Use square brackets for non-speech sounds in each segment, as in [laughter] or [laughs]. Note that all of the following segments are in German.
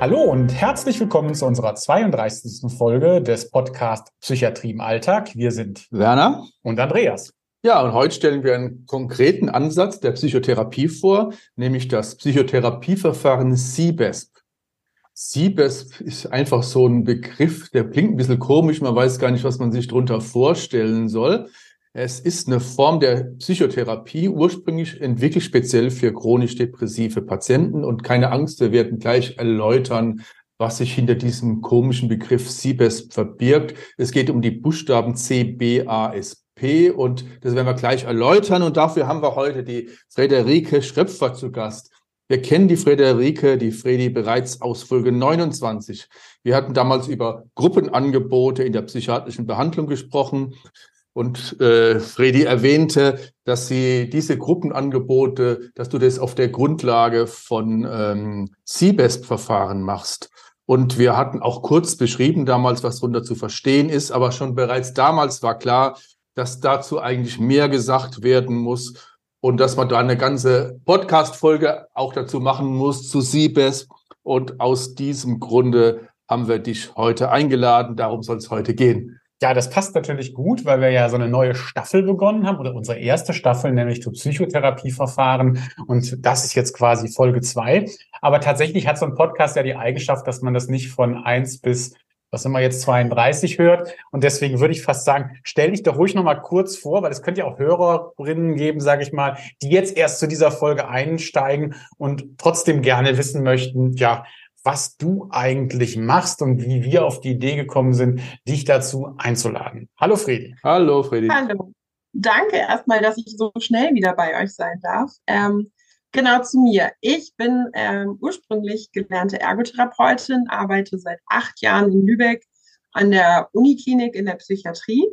Hallo und herzlich willkommen zu unserer 32. Folge des Podcast Psychiatrie im Alltag. Wir sind Werner und Andreas. Ja, und heute stellen wir einen konkreten Ansatz der Psychotherapie vor, nämlich das Psychotherapieverfahren CBESP. CBESP ist einfach so ein Begriff, der klingt ein bisschen komisch, man weiß gar nicht, was man sich darunter vorstellen soll. Es ist eine Form der Psychotherapie, ursprünglich entwickelt speziell für chronisch depressive Patienten. Und keine Angst, wir werden gleich erläutern, was sich hinter diesem komischen Begriff CBESP verbirgt. Es geht um die Buchstaben C, B, A, S, P und das werden wir gleich erläutern. Und dafür haben wir heute die Frederike Schröpfer zu Gast. Wir kennen die Frederike, die Fredi bereits aus Folge 29. Wir hatten damals über Gruppenangebote in der psychiatrischen Behandlung gesprochen. Und äh, Fredi erwähnte, dass sie diese Gruppenangebote, dass du das auf der Grundlage von ähm, CBESP-Verfahren machst. Und wir hatten auch kurz beschrieben damals, was darunter zu verstehen ist, aber schon bereits damals war klar, dass dazu eigentlich mehr gesagt werden muss und dass man da eine ganze Podcast-Folge auch dazu machen muss zu CBESP. Und aus diesem Grunde haben wir dich heute eingeladen. Darum soll es heute gehen. Ja, das passt natürlich gut, weil wir ja so eine neue Staffel begonnen haben oder unsere erste Staffel, nämlich zu Psychotherapieverfahren. Und das ist jetzt quasi Folge zwei. Aber tatsächlich hat so ein Podcast ja die Eigenschaft, dass man das nicht von eins bis was immer jetzt 32 hört. Und deswegen würde ich fast sagen, stell dich doch ruhig noch mal kurz vor, weil es könnte ja auch Hörerinnen geben, sage ich mal, die jetzt erst zu dieser Folge einsteigen und trotzdem gerne wissen möchten, ja, was du eigentlich machst und wie wir auf die Idee gekommen sind, dich dazu einzuladen. Hallo Fredi. Hallo Fredi. Hallo. Danke erstmal, dass ich so schnell wieder bei euch sein darf. Ähm, genau zu mir. Ich bin ähm, ursprünglich gelernte Ergotherapeutin, arbeite seit acht Jahren in Lübeck an der Uniklinik in der Psychiatrie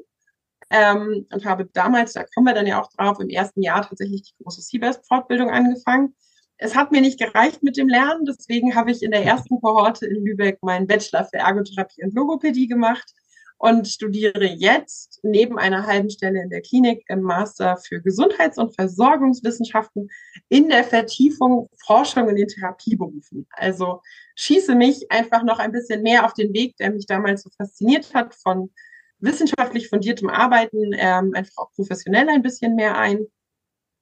ähm, und habe damals, da kommen wir dann ja auch drauf, im ersten Jahr tatsächlich die große CBEST-Fortbildung angefangen es hat mir nicht gereicht mit dem Lernen, deswegen habe ich in der ersten Kohorte in Lübeck meinen Bachelor für Ergotherapie und Logopädie gemacht und studiere jetzt neben einer halben Stelle in der Klinik im Master für Gesundheits- und Versorgungswissenschaften in der Vertiefung Forschung in den Therapieberufen. Also schieße mich einfach noch ein bisschen mehr auf den Weg, der mich damals so fasziniert hat, von wissenschaftlich fundiertem Arbeiten ähm, einfach auch professionell ein bisschen mehr ein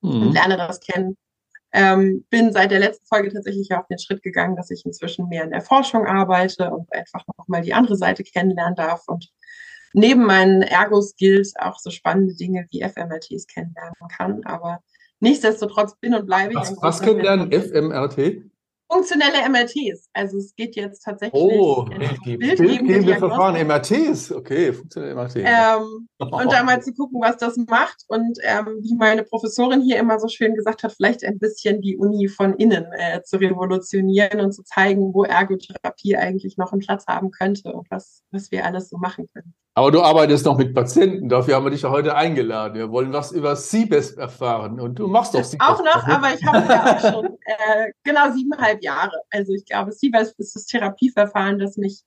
mhm. und lerne das kennen, ähm, bin seit der letzten Folge tatsächlich auf den Schritt gegangen, dass ich inzwischen mehr in der Forschung arbeite und einfach nochmal die andere Seite kennenlernen darf und neben meinen Ergo-Skills auch so spannende Dinge wie FMRTs kennenlernen kann. Aber nichtsdestotrotz bin und bleibe ich. Was, was kennenlernen? FMRT? Funktionelle MRTs. Also es geht jetzt tatsächlich oh, bildgebende Verfahren, MRTs, okay, funktionelle MRTs. Ähm, [laughs] und da mal zu gucken, was das macht und ähm, wie meine Professorin hier immer so schön gesagt hat, vielleicht ein bisschen die Uni von innen äh, zu revolutionieren und zu zeigen, wo Ergotherapie eigentlich noch einen Platz haben könnte und was, was wir alles so machen können. Aber du arbeitest noch mit Patienten, dafür haben wir dich ja heute eingeladen. Wir wollen was über CBESP erfahren und du machst doch CBESP. Auch noch, aber ich habe ja auch schon äh, genau siebeneinhalb Jahre. Also ich glaube, CBESP ist das Therapieverfahren, das mich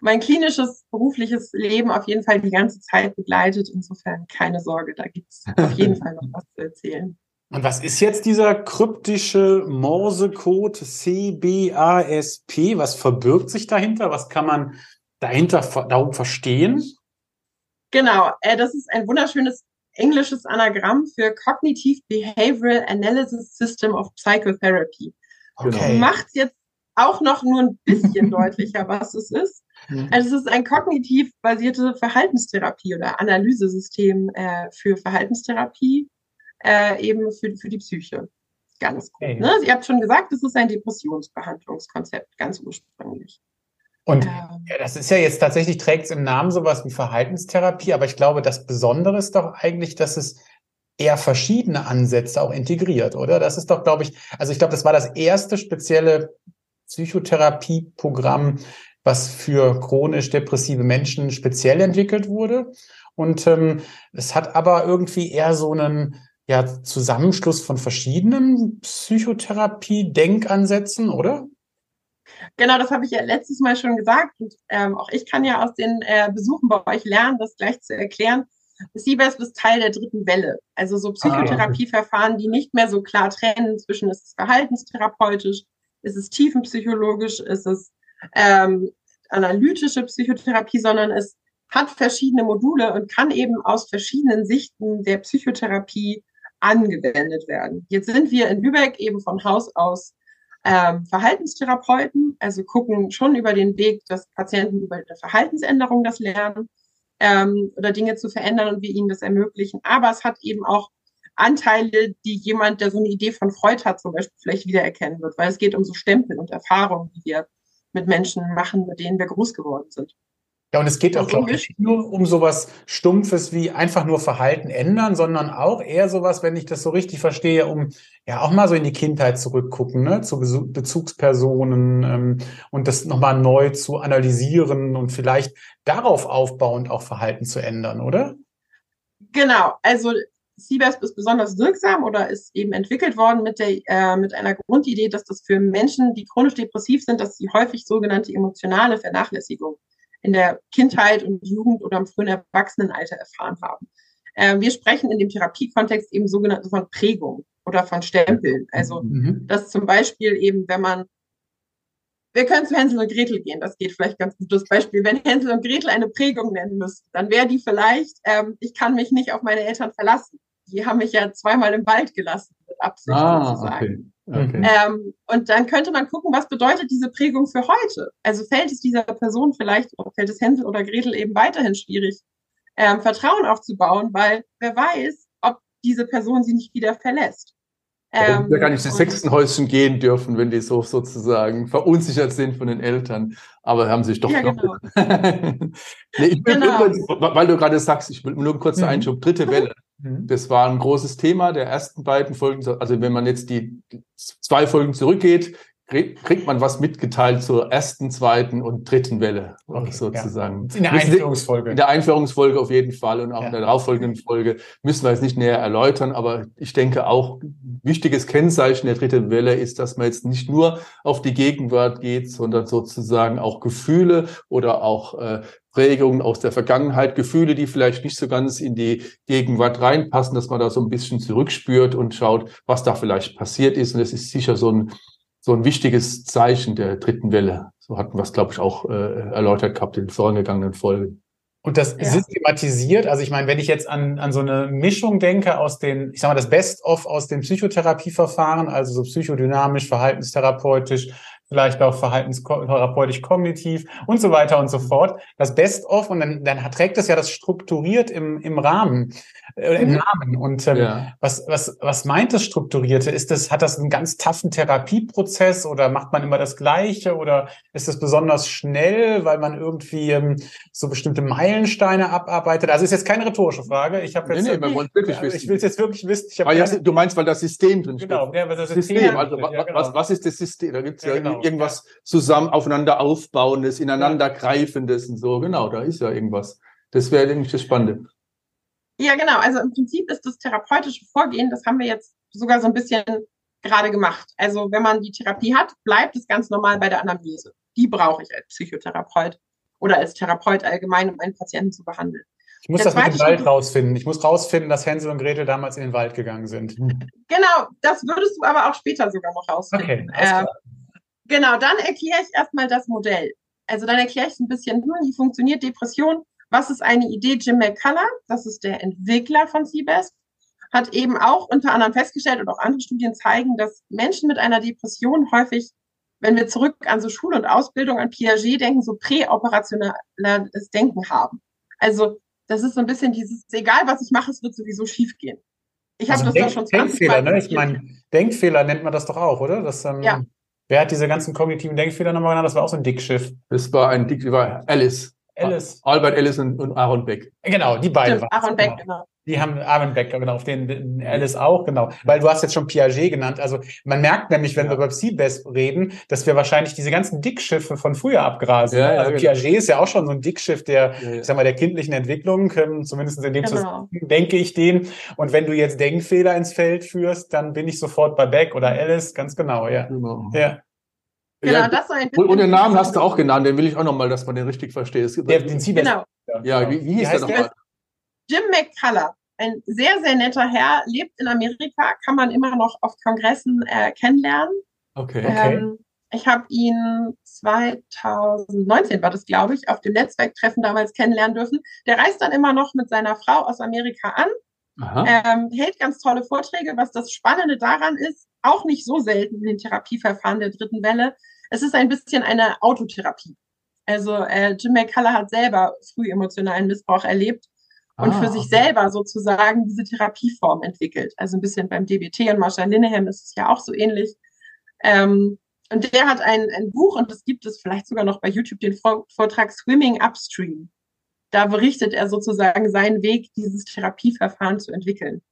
mein klinisches, berufliches Leben auf jeden Fall die ganze Zeit begleitet. Insofern keine Sorge, da gibt es auf jeden Fall noch was zu erzählen. Und was ist jetzt dieser kryptische Morsecode CBASP? Was verbirgt sich dahinter? Was kann man dahinter darum verstehen? Genau, äh, das ist ein wunderschönes englisches Anagramm für Cognitive Behavioral Analysis System of Psychotherapy. Okay. Macht jetzt auch noch nur ein bisschen [laughs] deutlicher, was es ist. Mhm. Also es ist ein kognitiv basierte Verhaltenstherapie oder Analysesystem äh, für Verhaltenstherapie, äh, eben für, für die Psyche. Ganz gut. Okay. Ne? Ihr habt schon gesagt, es ist ein Depressionsbehandlungskonzept, ganz ursprünglich. Und ja, das ist ja jetzt tatsächlich, trägt es im Namen sowas wie Verhaltenstherapie, aber ich glaube, das Besondere ist doch eigentlich, dass es eher verschiedene Ansätze auch integriert, oder? Das ist doch, glaube ich, also ich glaube, das war das erste spezielle Psychotherapieprogramm, was für chronisch depressive Menschen speziell entwickelt wurde. Und ähm, es hat aber irgendwie eher so einen ja, Zusammenschluss von verschiedenen Psychotherapie-Denkansätzen, oder? Genau, das habe ich ja letztes Mal schon gesagt. Und ähm, auch ich kann ja aus den äh, Besuchen bei euch lernen, das gleich zu erklären. CBESP ist Teil der dritten Welle. Also so Psychotherapieverfahren, die nicht mehr so klar trennen zwischen ist es verhaltenstherapeutisch, ist es tiefenpsychologisch, ist es ähm, analytische Psychotherapie, sondern es hat verschiedene Module und kann eben aus verschiedenen Sichten der Psychotherapie angewendet werden. Jetzt sind wir in Lübeck eben von Haus aus ähm, Verhaltenstherapeuten, also gucken schon über den Weg, dass Patienten über eine Verhaltensänderung das lernen ähm, oder Dinge zu verändern und wir ihnen das ermöglichen. Aber es hat eben auch Anteile, die jemand, der so eine Idee von Freud hat, zum Beispiel vielleicht wiedererkennen wird, weil es geht um so Stempel und Erfahrungen, die wir mit Menschen machen, mit denen wir groß geworden sind. Ja, und es geht auch, glaube ich, nur um sowas Stumpfes wie einfach nur Verhalten ändern, sondern auch eher sowas, wenn ich das so richtig verstehe, um ja auch mal so in die Kindheit zurückgucken, ne, zu Bezugspersonen ähm, und das nochmal neu zu analysieren und vielleicht darauf aufbauend auch Verhalten zu ändern, oder? Genau, also CBASP ist besonders wirksam oder ist eben entwickelt worden mit, der, äh, mit einer Grundidee, dass das für Menschen, die chronisch depressiv sind, dass sie häufig sogenannte emotionale Vernachlässigung in der Kindheit und Jugend oder im frühen Erwachsenenalter erfahren haben. Äh, wir sprechen in dem Therapiekontext eben sogenannte von Prägung oder von Stempeln. Also, mhm. dass zum Beispiel eben, wenn man wir können zu Hänsel und Gretel gehen, das geht vielleicht ganz gutes Beispiel. Wenn Hänsel und Gretel eine Prägung nennen müssten, dann wäre die vielleicht, ähm, ich kann mich nicht auf meine Eltern verlassen. Die haben mich ja zweimal im Wald gelassen, mit Absicht ah, sozusagen. Okay. Okay. Ähm, und dann könnte man gucken, was bedeutet diese Prägung für heute? Also fällt es dieser Person vielleicht, oder fällt es Hänsel oder Gretel eben weiterhin schwierig, ähm, Vertrauen aufzubauen, weil wer weiß, ob diese Person sie nicht wieder verlässt. Ähm, ja gar nicht ins Hexenhäuschen gehen dürfen, wenn die so sozusagen verunsichert sind von den Eltern, aber haben sich doch ja, genau. [laughs] nee, ich will genau. übrigens, weil du gerade sagst, ich will nur einen kurzen mhm. Einschub, dritte Welle. Mhm. Das war ein großes Thema der ersten beiden Folgen. Also wenn man jetzt die zwei Folgen zurückgeht, kriegt man was mitgeteilt zur ersten, zweiten und dritten Welle okay, sozusagen. Ja. In der Einführungsfolge. In der Einführungsfolge auf jeden Fall und auch ja. in der darauffolgenden Folge müssen wir jetzt nicht näher erläutern, aber ich denke auch wichtiges Kennzeichen der dritten Welle ist, dass man jetzt nicht nur auf die Gegenwart geht, sondern sozusagen auch Gefühle oder auch äh, Prägungen aus der Vergangenheit, Gefühle, die vielleicht nicht so ganz in die Gegenwart reinpassen, dass man da so ein bisschen zurückspürt und schaut, was da vielleicht passiert ist. Und das ist sicher so ein so ein wichtiges Zeichen der dritten Welle. So hatten wir es, glaube ich, auch äh, erläutert gehabt in vorangegangenen Folgen. Und das ja. systematisiert, also ich meine, wenn ich jetzt an, an so eine Mischung denke aus den, ich sag mal, das Best-of aus den Psychotherapieverfahren, also so psychodynamisch, verhaltenstherapeutisch, vielleicht auch verhaltenstherapeutisch kognitiv und so weiter und so fort. Das Best-of und dann, dann trägt es ja das strukturiert im, im Rahmen, äh, im mhm. Namen. Und ähm, ja. was, was, was meint das Strukturierte? Ist das, hat das einen ganz taffen Therapieprozess oder macht man immer das Gleiche oder ist es besonders schnell, weil man irgendwie ähm, so bestimmte Meilensteine abarbeitet? Also ist jetzt keine rhetorische Frage. Ich habe jetzt, nee, nee, wir wirklich wissen. ich will es jetzt wirklich wissen. Ich ah, ja, du meinst, weil das System drin steht. Genau, ja, weil das System. System also, ja, genau. was, was ist das System? Da gibt's ja, ja genau genau. irgendwas zusammen aufeinander aufbauendes, ineinander greifendes und so. Genau, da ist ja irgendwas. Das wäre nämlich das Spannende. Ja, genau. Also im Prinzip ist das therapeutische Vorgehen, das haben wir jetzt sogar so ein bisschen gerade gemacht. Also wenn man die Therapie hat, bleibt es ganz normal bei der Anamnese. Die brauche ich als Psychotherapeut oder als Therapeut allgemein, um einen Patienten zu behandeln. Ich muss der das mit dem Wald rausfinden. Ich muss rausfinden, dass Hänsel und Gretel damals in den Wald gegangen sind. Genau, das würdest du aber auch später sogar noch rausfinden. Okay, ähm, Genau, dann erkläre ich erstmal das Modell. Also dann erkläre ich ein bisschen, hm, wie funktioniert Depression, was ist eine Idee? Jim McCullough, das ist der Entwickler von CBEST, hat eben auch unter anderem festgestellt und auch andere Studien zeigen, dass Menschen mit einer Depression häufig, wenn wir zurück an so Schule und Ausbildung, an Piaget denken, so präoperationelles Denken haben. Also das ist so ein bisschen dieses, egal was ich mache, es wird sowieso schiefgehen. Ich habe also das Denk, doch schon Denkfehler, ne? Ich meine, Denkfehler nennt man das doch auch, oder? Das, ähm, ja. Wer hat diese ganzen kognitiven Denkfehler nochmal genannt? Das war auch so ein Dickschiff. Das war ein Dick, war Alice. Alice. Albert Alice und, und Aaron Beck. Genau, die beiden. Stimmt, Aaron Beck, genau. Die haben Aaron Beck, genau, auf den Alice auch, genau. Weil du hast jetzt schon Piaget genannt. Also man merkt nämlich, wenn ja. wir über Seabest reden, dass wir wahrscheinlich diese ganzen Dickschiffe von früher abgrasen. Ja, ja, also genau. Piaget ist ja auch schon so ein Dickschiff der, ich sag mal, der kindlichen Entwicklung, ähm, zumindest in dem genau. Zusammenhang denke ich den. Und wenn du jetzt Denkfehler ins Feld führst, dann bin ich sofort bei Beck oder Alice, ganz genau, ja. Genau. Ja. Genau, ja, das ein. Und den Namen hast du auch genannt, den will ich auch nochmal, dass man den richtig versteht. Der, den genau. Ja, wie, wie hieß wie der nochmal? Jim McCullough. Ein sehr, sehr netter Herr, lebt in Amerika, kann man immer noch auf Kongressen äh, kennenlernen. Okay. okay. Ähm, Ich habe ihn 2019 war das, glaube ich, auf dem Netzwerktreffen damals kennenlernen dürfen. Der reist dann immer noch mit seiner Frau aus Amerika an, ähm, hält ganz tolle Vorträge. Was das Spannende daran ist, auch nicht so selten in den Therapieverfahren der dritten Welle, es ist ein bisschen eine Autotherapie. Also äh, Jim McCullough hat selber früh emotionalen Missbrauch erlebt und ah, für sich okay. selber sozusagen diese Therapieform entwickelt. Also ein bisschen beim DBT und Marshall Linehan ist es ja auch so ähnlich. Ähm, und der hat ein, ein Buch, und das gibt es vielleicht sogar noch bei YouTube, den Vortrag Swimming Upstream. Da berichtet er sozusagen seinen Weg, dieses Therapieverfahren zu entwickeln.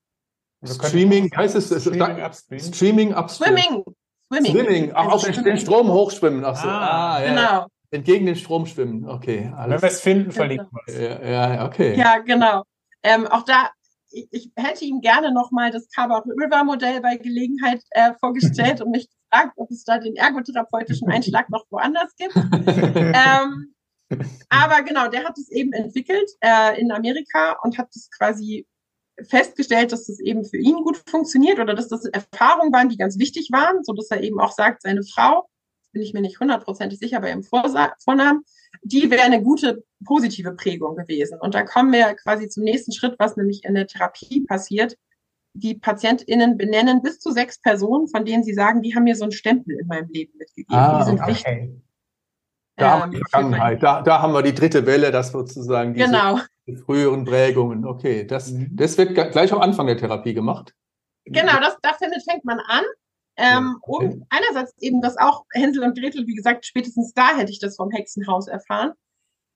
Streaming, heißt es? Streaming Upstream. Streaming Upstream. Swimming. Swimming. Swimming. Ach, also auf den Strom hochschwimmen. Ach so. Ah, ah ja. Genau. Entgegen den Strom schwimmen. Okay. Alles. Wenn wir es finden, verlinken wir es. Ja, ja, okay. Ja, genau. Ähm, auch da, ich, ich, hätte ihm gerne nochmal das Cover River Modell bei Gelegenheit äh, vorgestellt und mich gefragt, ob es da den ergotherapeutischen Einschlag noch woanders gibt. [laughs] ähm, aber genau, der hat es eben entwickelt äh, in Amerika und hat es quasi festgestellt, dass das eben für ihn gut funktioniert oder dass das Erfahrungen waren, die ganz wichtig waren, so dass er eben auch sagt, seine Frau, bin ich mir nicht hundertprozentig sicher bei ihrem Vornamen, die wäre eine gute positive Prägung gewesen. Und da kommen wir quasi zum nächsten Schritt, was nämlich in der Therapie passiert. Die PatientInnen benennen bis zu sechs Personen, von denen sie sagen, die haben mir so einen Stempel in meinem Leben mitgegeben. Ah, die sind okay. wichtig. Da haben wir die ähm, Vergangenheit, da, da haben wir die dritte Welle, das sozusagen diese genau. früheren Prägungen. Okay, das, mhm. das wird gleich am Anfang der Therapie gemacht. Genau, das, damit fängt man an. Ähm, okay. Um einerseits eben das auch Hänsel und Gretel, wie gesagt, spätestens da hätte ich das vom Hexenhaus erfahren.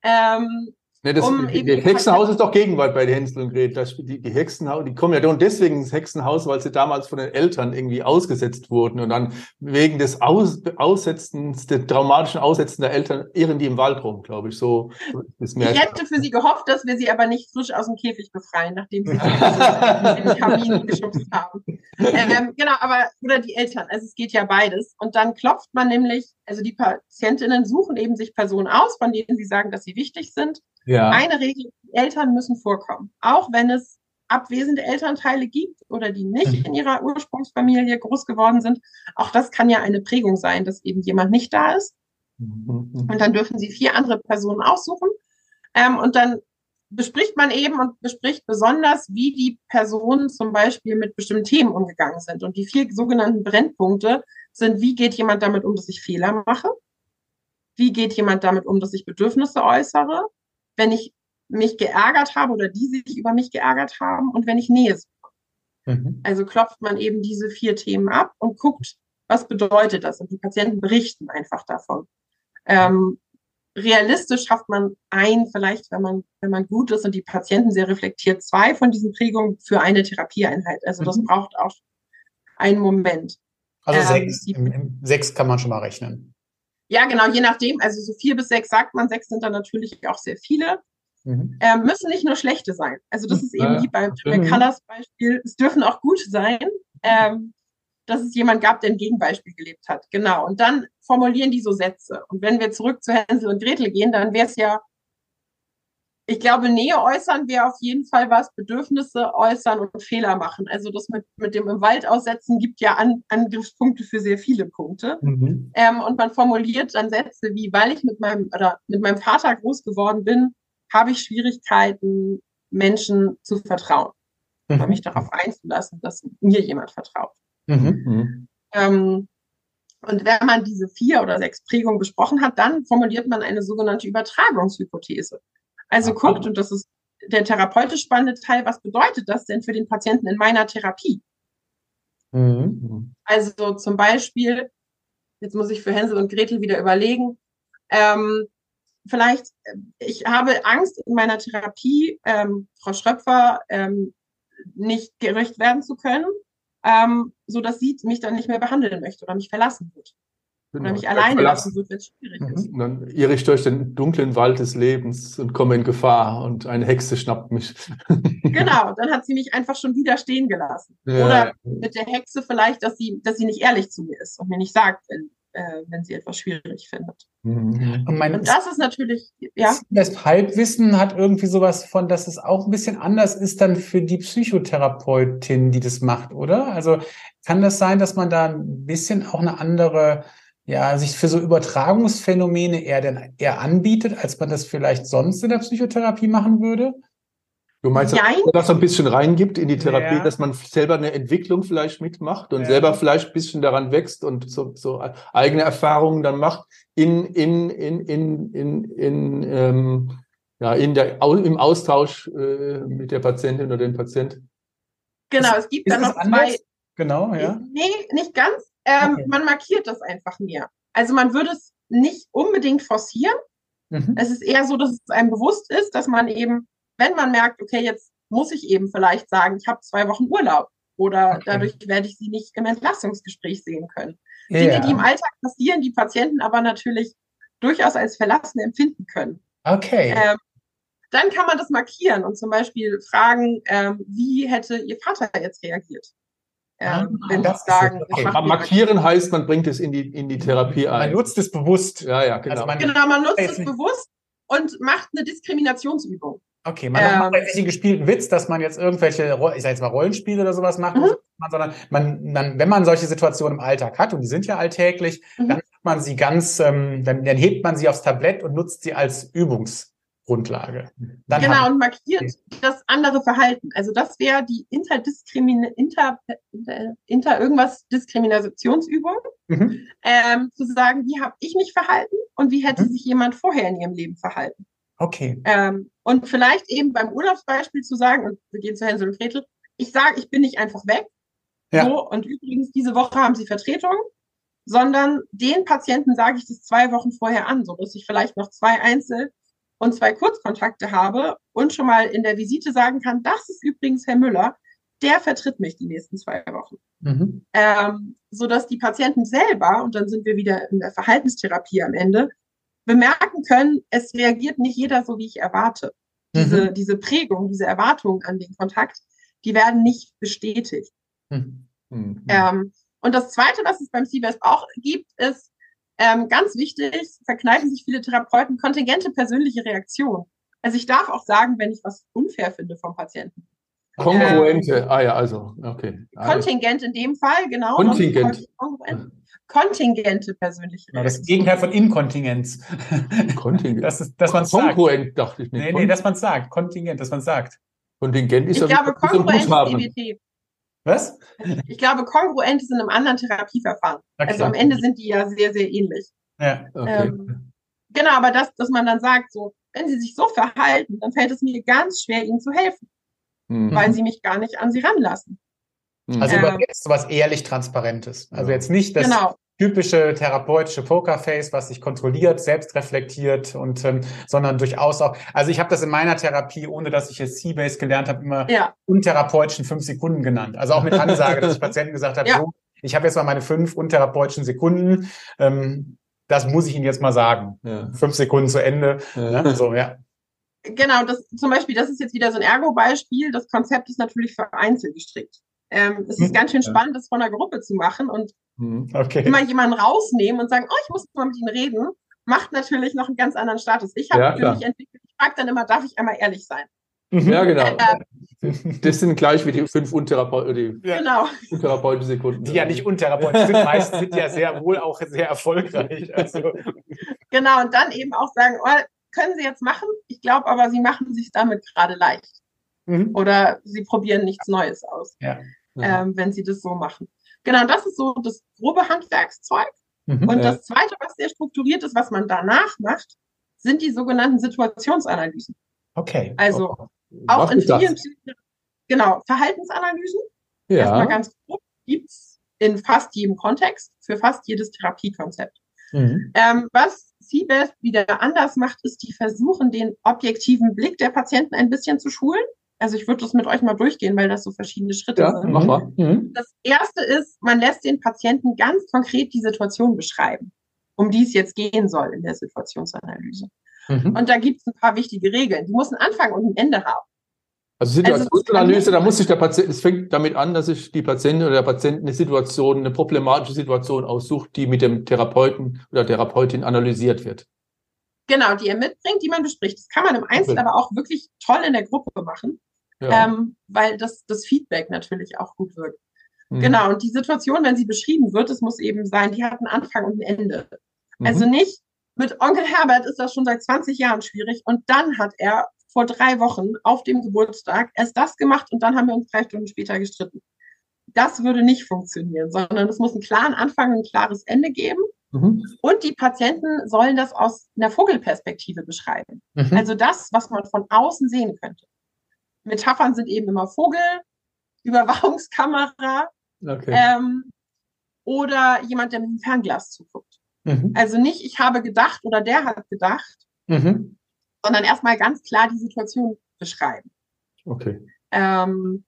Ähm, Ne, das, um die, die Hexenhaus ist doch Gegenwart bei den Hänsel und Gretel. Die, die Hexenhaus, die kommen ja und deswegen ins Hexenhaus, weil sie damals von den Eltern irgendwie ausgesetzt wurden und dann wegen des Aus, Aussetzens, der traumatischen Aussetzen der Eltern irren die im Wald rum, glaube ich. So ist mehr ich hätte für sie gehofft, dass wir sie aber nicht frisch aus dem Käfig befreien, nachdem sie in den [laughs] Kamin geschubst haben. Ähm, genau, aber oder die Eltern. Also es geht ja beides. Und dann klopft man nämlich, also die Patientinnen suchen eben sich Personen aus, von denen sie sagen, dass sie wichtig sind. Ja. Eine Regel, Eltern müssen vorkommen. Auch wenn es abwesende Elternteile gibt oder die nicht mhm. in ihrer Ursprungsfamilie groß geworden sind. Auch das kann ja eine Prägung sein, dass eben jemand nicht da ist. Mhm. Und dann dürfen sie vier andere Personen aussuchen. Ähm, und dann bespricht man eben und bespricht besonders, wie die Personen zum Beispiel mit bestimmten Themen umgegangen sind. Und die vier sogenannten Brennpunkte sind, wie geht jemand damit um, dass ich Fehler mache? Wie geht jemand damit um, dass ich Bedürfnisse äußere? Wenn ich mich geärgert habe oder die sich über mich geärgert haben und wenn ich Nähe suche. Mhm. Also klopft man eben diese vier Themen ab und guckt, was bedeutet das? Und die Patienten berichten einfach davon. Ähm, realistisch schafft man ein, vielleicht, wenn man, wenn man gut ist und die Patienten sehr reflektiert, zwei von diesen Prägungen für eine Therapieeinheit. Also das mhm. braucht auch einen Moment. Also ähm, sechs, im, sechs kann man schon mal rechnen. Ja, genau, je nachdem. Also so vier bis sechs sagt man, sechs sind dann natürlich auch sehr viele. Mhm. Ähm, müssen nicht nur schlechte sein. Also das ist eben wie beim mhm. Colors Beispiel. Es dürfen auch gute sein, ähm, dass es jemand gab, der ein Gegenbeispiel gelebt hat. Genau. Und dann formulieren die so Sätze. Und wenn wir zurück zu Hänsel und Gretel gehen, dann wäre es ja ich glaube, Nähe äußern wäre auf jeden Fall was, Bedürfnisse äußern und Fehler machen. Also das mit, mit dem im Wald aussetzen gibt ja An Angriffspunkte für sehr viele Punkte. Mhm. Ähm, und man formuliert dann Sätze wie, weil ich mit meinem oder mit meinem Vater groß geworden bin, habe ich Schwierigkeiten, Menschen zu vertrauen. Mhm. mich darauf einzulassen, dass mir jemand vertraut. Mhm. mhm. Ähm, und wenn man diese vier oder sechs Prägungen besprochen hat, dann formuliert man eine sogenannte Übertragungshypothese. Also guckt, und das ist der therapeutisch spannende Teil, was bedeutet das denn für den Patienten in meiner Therapie? Mhm. Also zum Beispiel, jetzt muss ich für Hänsel und Gretel wieder überlegen, ähm, vielleicht, ich habe Angst in meiner Therapie, ähm, Frau Schröpfer ähm, nicht gerecht werden zu können, ähm, so dass sie mich dann nicht mehr behandeln möchte oder mich verlassen wird. Genau. Oder mich alleine lassen wird, wenn es schwierig mhm. ist. Und dann irre ich durch den dunklen Wald des Lebens und komme in Gefahr und eine Hexe schnappt mich. [laughs] genau, dann hat sie mich einfach schon wieder stehen gelassen. Ja. Oder mit der Hexe vielleicht, dass sie, dass sie nicht ehrlich zu mir ist und mir nicht sagt, wenn, äh, wenn sie etwas schwierig findet. Mhm. Und, mein, und, das ist natürlich, ja. Das Halbwissen hat irgendwie sowas von, dass es auch ein bisschen anders ist dann für die Psychotherapeutin, die das macht, oder? Also kann das sein, dass man da ein bisschen auch eine andere ja, sich für so Übertragungsphänomene eher denn eher anbietet, als man das vielleicht sonst in der Psychotherapie machen würde? Du meinst, dass man das so ein bisschen reingibt in die Therapie, Ja. dass man selber eine Entwicklung vielleicht mitmacht und Ja. selber vielleicht ein bisschen daran wächst und so, so eigene Erfahrungen dann macht in, in, in, in, in, in, ähm, ja, in der, im Austausch äh, mit der Patientin oder dem Patient. Genau, es gibt Ist dann noch anders? zwei. Genau, ja. Nee, nicht ganz. Ähm, Okay. Man markiert das einfach mehr. Also man würde es nicht unbedingt forcieren. Mhm. Es ist eher so, dass es einem bewusst ist, dass man eben, wenn man merkt, okay, jetzt muss ich eben vielleicht sagen, ich habe zwei Wochen Urlaub oder Okay. dadurch werde ich sie nicht im Entlastungsgespräch sehen können. Dinge, die im Ja. Alltag passieren, die Patienten aber natürlich durchaus als verlassen empfinden können. Okay. Ähm, dann kann man das markieren und zum Beispiel fragen, ähm, wie hätte Ihr Vater jetzt reagiert? Ähm, Ah, wenn das sagen, okay. macht markieren heißt, man bringt es in die, in die Therapie Man ein. nutzt es bewusst. Ja, ja, genau. Also man- Genau, man nutzt es bewusst und macht eine Diskriminationsübung. Okay, man macht Ähm, jetzt nicht den gespielten Witz, dass man jetzt irgendwelche, ich sag jetzt mal Rollenspiele oder sowas macht, Mhm. sondern man, man, wenn man solche Situationen im Alltag hat, und die sind ja alltäglich, Mhm. dann macht man sie ganz, ähm, dann, dann hebt man sie aufs Tablett und nutzt sie als Übungsgrundlage. Dann genau, und markiert das andere Verhalten. Also das wäre die Interdiskrimin inter, inter, inter irgendwas Diskriminationsübung, Mhm. ähm, zu sagen, wie habe ich mich verhalten und wie hätte Mhm. sich jemand vorher in ihrem Leben verhalten. Okay. Ähm, und vielleicht eben beim Urlaubsbeispiel zu sagen, und wir gehen zu Hänsel und Gretel, ich sage, ich bin nicht einfach weg. Ja. So, und übrigens, diese Woche haben sie Vertretung, sondern den Patienten sage ich das zwei Wochen vorher an, so dass ich vielleicht noch zwei Einzel- und zwei Kurzkontakte habe und schon mal in der Visite sagen kann, das ist übrigens Herr Müller, der vertritt mich die nächsten zwei Wochen. Mhm. Ähm, so dass die Patienten selber, und dann sind wir wieder in der Verhaltenstherapie am Ende, bemerken können, es reagiert nicht jeder so, wie ich erwarte. Diese, diese Prägung, diese Erwartungen an den Kontakt, die werden nicht bestätigt. Mhm. Mhm. Ähm, und das Zweite, was es beim CBS auch gibt, ist ähm, ganz wichtig, verkneifen sich viele Therapeuten, kontingente persönliche Reaktion. Also ich darf auch sagen, wenn ich was unfair finde vom Patienten. Kongruente, ah ja, also, okay. Kontingent in dem Fall, genau. Kontingent. Kontingente persönliche Genau, das. Gegenteil von Inkontingenz. Kontingent. [laughs] Das ist, dass man sagt. Kongruent, dachte ich nicht. Nee, nee, dass man sagt. Kontingent, dass man sagt. Kontingent ist Ich ja glaube, wie so ein kongruent ist EBT. Was? Ich glaube, kongruent ist in einem anderen Therapieverfahren. Okay. Also am Ende sind die ja sehr, sehr ähnlich. Ja. Okay. Ähm, genau, aber das, dass man dann sagt, so, wenn sie sich so verhalten, dann fällt es mir ganz schwer, ihnen zu helfen, Mhm. weil sie mich gar nicht an sie ranlassen. Mhm. Also Ähm, sowas ehrlich Transparentes. Also jetzt nicht das genau. Typische therapeutische Pokerface, was sich kontrolliert, selbst reflektiert und ähm, sondern durchaus auch. Also ich habe das in meiner Therapie, ohne dass ich jetzt C-Base gelernt habe, immer Ja, untherapeutischen fünf Sekunden genannt. Also auch mit [laughs] Ansage, dass ich Patienten gesagt habe, Ja. so, ich habe jetzt mal meine fünf untherapeutischen Sekunden. Ähm, das muss ich Ihnen jetzt mal sagen. ja. Fünf Sekunden zu Ende. Ne? So, ja. genau. Das, zum Beispiel, das ist jetzt wieder so ein Ergo-Beispiel. Das Konzept ist natürlich für Einzel gestrickt. Ähm, es ist Mhm. ganz schön spannend, das von einer Gruppe zu machen und. Okay. immer jemanden rausnehmen und sagen, oh, ich muss mal mit Ihnen reden, macht natürlich noch einen ganz anderen Status. Ich habe Ja, für mich entwickelt, ich frage dann immer, darf ich einmal ehrlich sein? Mhm. Ja, genau. Äh, Das sind gleich wie die fünf Untherapeut die Ja. Genau. Sekunden. Die ja nicht untherapeutisch sind, meistens sind ja sehr wohl auch sehr erfolgreich. Also, Genau. Und dann eben auch sagen, oh, können Sie jetzt machen? Ich glaube aber, Sie machen sich damit gerade leicht. mhm. Oder Sie probieren nichts Neues aus, ja. Ja. ähm, wenn Sie das so machen. Genau, das ist so das grobe Handwerkszeug. Mhm. Und Ja. das Zweite, was sehr strukturiert ist, was man danach macht, sind die sogenannten Situationsanalysen. Okay. Also Oh, auch Was in vielen genau, Verhaltensanalysen, erstmal Ja. ganz grob, gibt's in fast jedem Kontext, für fast jedes Therapiekonzept. Mhm. Ähm, was CBEST wieder anders macht, ist, die versuchen, den objektiven Blick der Patienten ein bisschen zu schulen. Also ich würde das mit euch mal durchgehen, weil das so verschiedene Schritte Ja, sind. mach mal. Mhm. Das erste ist, man lässt den Patienten ganz konkret die Situation beschreiben, um die es jetzt gehen soll in der Situationsanalyse. Mhm. Und da gibt es ein paar wichtige Regeln. Die muss ein Anfang und ein Ende haben. Also Situationsanalyse, da muss sich der Patient, es fängt damit an, dass sich die Patientin oder der Patient eine Situation, eine problematische Situation aussucht, die mit dem Therapeuten oder Therapeutin analysiert wird. Genau, die er mitbringt, die man bespricht. Das kann man im Einzelnen Okay. aber auch wirklich toll in der Gruppe machen, Ja. ähm, weil das, das Feedback natürlich auch gut wirkt. Mhm. Genau, und die Situation, wenn sie beschrieben wird, es muss eben sein, die hat einen Anfang und ein Ende. Mhm. Also nicht, mit Onkel Herbert ist das schon seit 20 Jahren schwierig und dann hat er vor drei Wochen auf dem Geburtstag erst das gemacht und dann haben wir uns drei Stunden später gestritten. Das würde nicht funktionieren, sondern es muss einen klaren Anfang und ein klares Ende geben. Mhm. Und die Patienten sollen das aus einer Vogelperspektive beschreiben. Mhm. Also das, was man von außen sehen könnte. Metaphern sind eben immer Vogel, Überwachungskamera okay. ähm, oder jemand, der mit dem Fernglas zuguckt. Mhm. Also nicht, ich habe gedacht oder der hat gedacht, mhm. sondern erstmal ganz klar die Situation beschreiben. Okay. Ähm,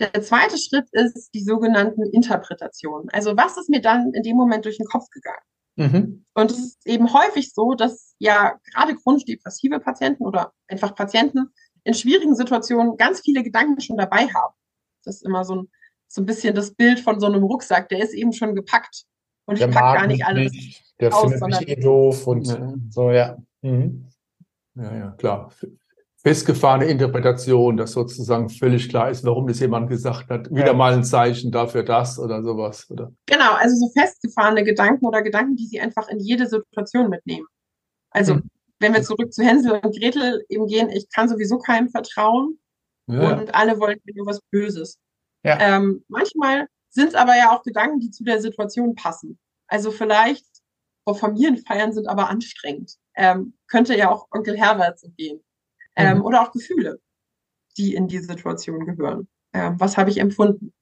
der zweite Schritt ist die sogenannten Interpretationen. Also was ist mir dann in dem Moment durch den Kopf gegangen? Mhm. Und es ist eben häufig so, dass ja gerade chronisch depressive Patienten oder einfach Patienten in schwierigen Situationen ganz viele Gedanken schon dabei haben. Das ist immer so ein, so ein bisschen das Bild von so einem Rucksack, der ist eben schon gepackt. Und ich packe gar nicht alles nicht, der aus, findet mich eh doof und ja. so, ja. Mhm. Ja, ja, klar. Festgefahrene Interpretation, dass sozusagen völlig klar ist, warum das jemand gesagt hat. Wieder ja. mal ein Zeichen dafür das oder sowas, oder? Genau, also so festgefahrene Gedanken oder Gedanken, die sie einfach in jede Situation mitnehmen. Also, mhm. Wenn wir zurück zu Hänsel und Gretel eben gehen, ich kann sowieso keinem vertrauen ja. und alle wollen mir nur was Böses. Ja. Ähm, manchmal sind es aber ja auch Gedanken, die zu der Situation passen. Also vielleicht, vor Familienfeiern sind aber anstrengend. Ähm, könnte ja auch Onkel Herbert so gehen. Ähm, mhm. Oder auch Gefühle, die in die Situation gehören. Ähm, was habe ich empfunden?